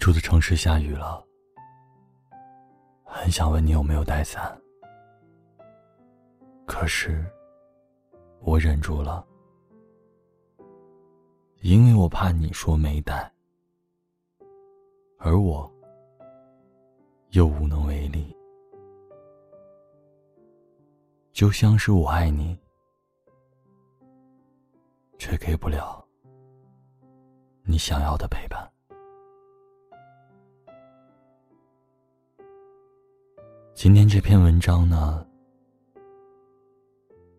住的城市下雨了，很想问你有没有带伞，可是我忍住了，因为我怕你说没带，而我又无能为力，就像是我爱你，却给不了你想要的陪伴。今天这篇文章呢，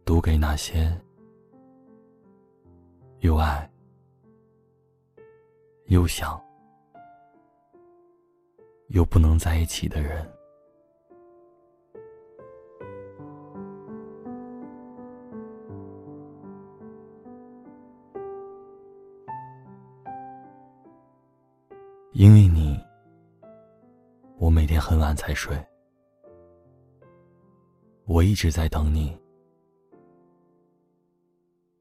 读给那些又爱又想又不能在一起的人。因为你，我每天很晚才睡。我一直在等你，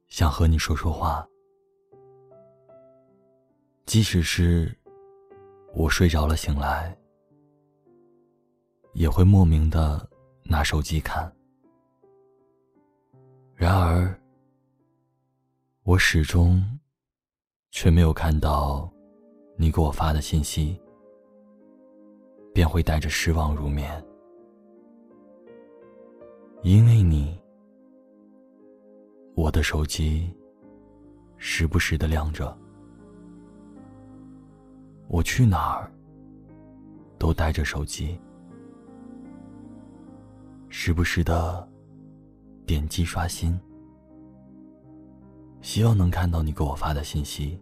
想和你说说话。即使是我睡着了醒来，也会莫名的拿手机看。然而，我始终却没有看到你给我发的信息，便会带着失望入眠。因为你，我的手机时不时的亮着，我去哪儿都带着手机，时不时的点击刷新，希望能看到你给我发的信息。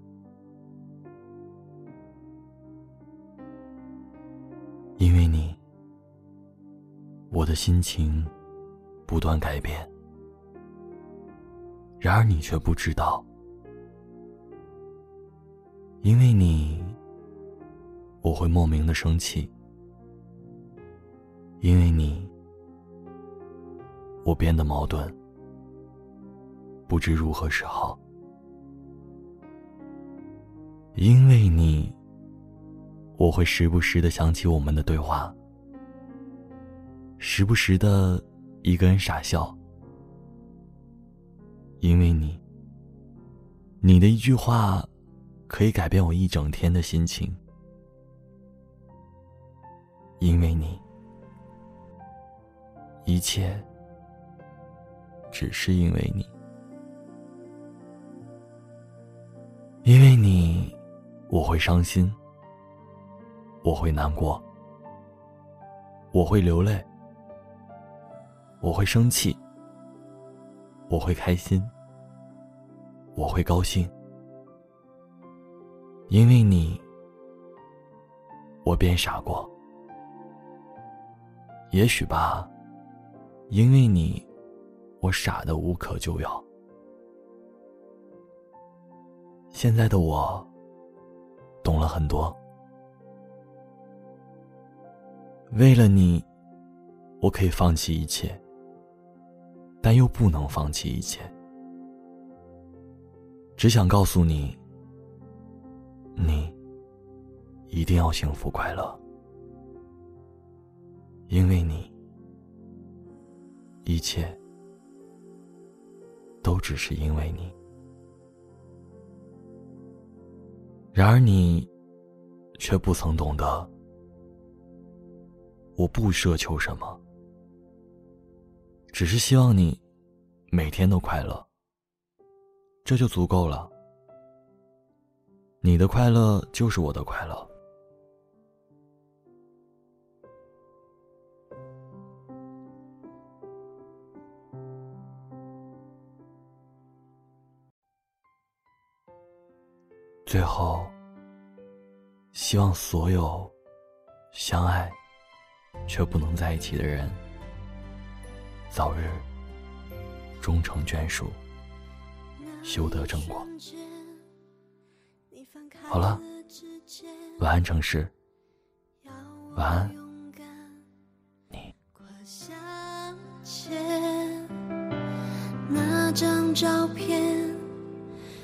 因为你，我的心情。不断改变，然而你却不知道，因为你，我会莫名的生气；因为你，我变得矛盾，不知如何是好；因为你，我会时不时的想起我们的对话，时不时的。一个人傻笑，因为你，你的一句话，可以改变我一整天的心情。因为你，一切只是因为你，因为你，我会伤心，我会难过，我会流泪。我会生气，我会开心，我会高兴，因为你，我变傻过。也许吧，因为你，我傻的无可救药。现在的我，懂了很多。为了你，我可以放弃一切。但又不能放弃一切，只想告诉你，你一定要幸福快乐，因为你一切都只是因为你。然而你却不曾懂得，我不奢求什么。只是希望你每天都快乐，这就足够了。你的快乐就是我的快乐。最后，希望所有相爱却不能在一起的人。早日终成眷属，修得正果。好了，晚安城市，晚安，你。那张照片，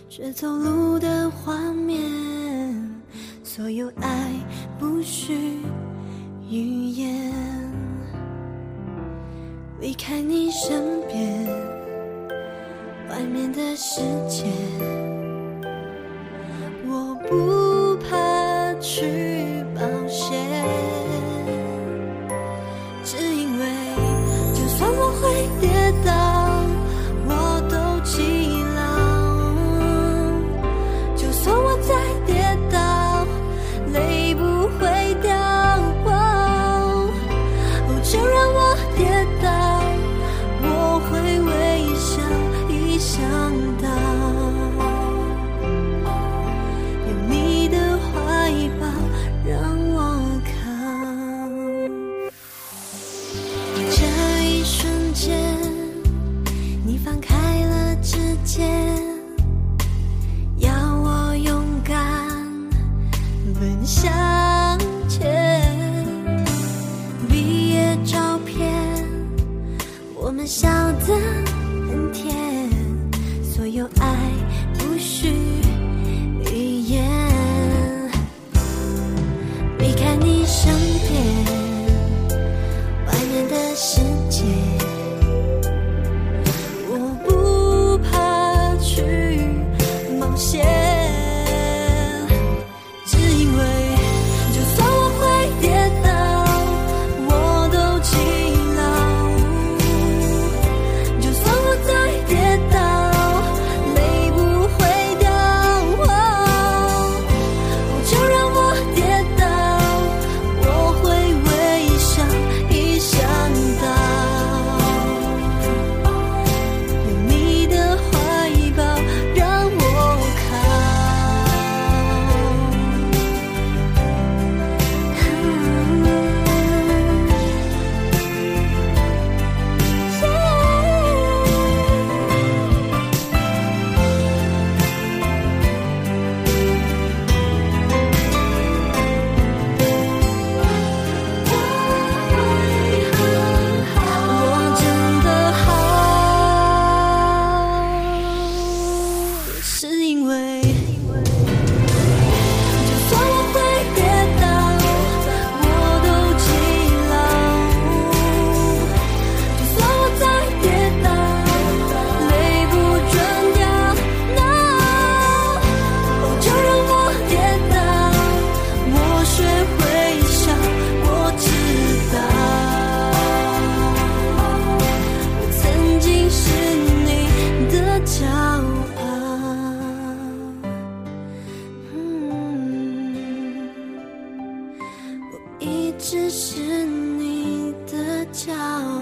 却走路的画面，所有爱不需语言。离开你身边外面的世界。我不怕去桥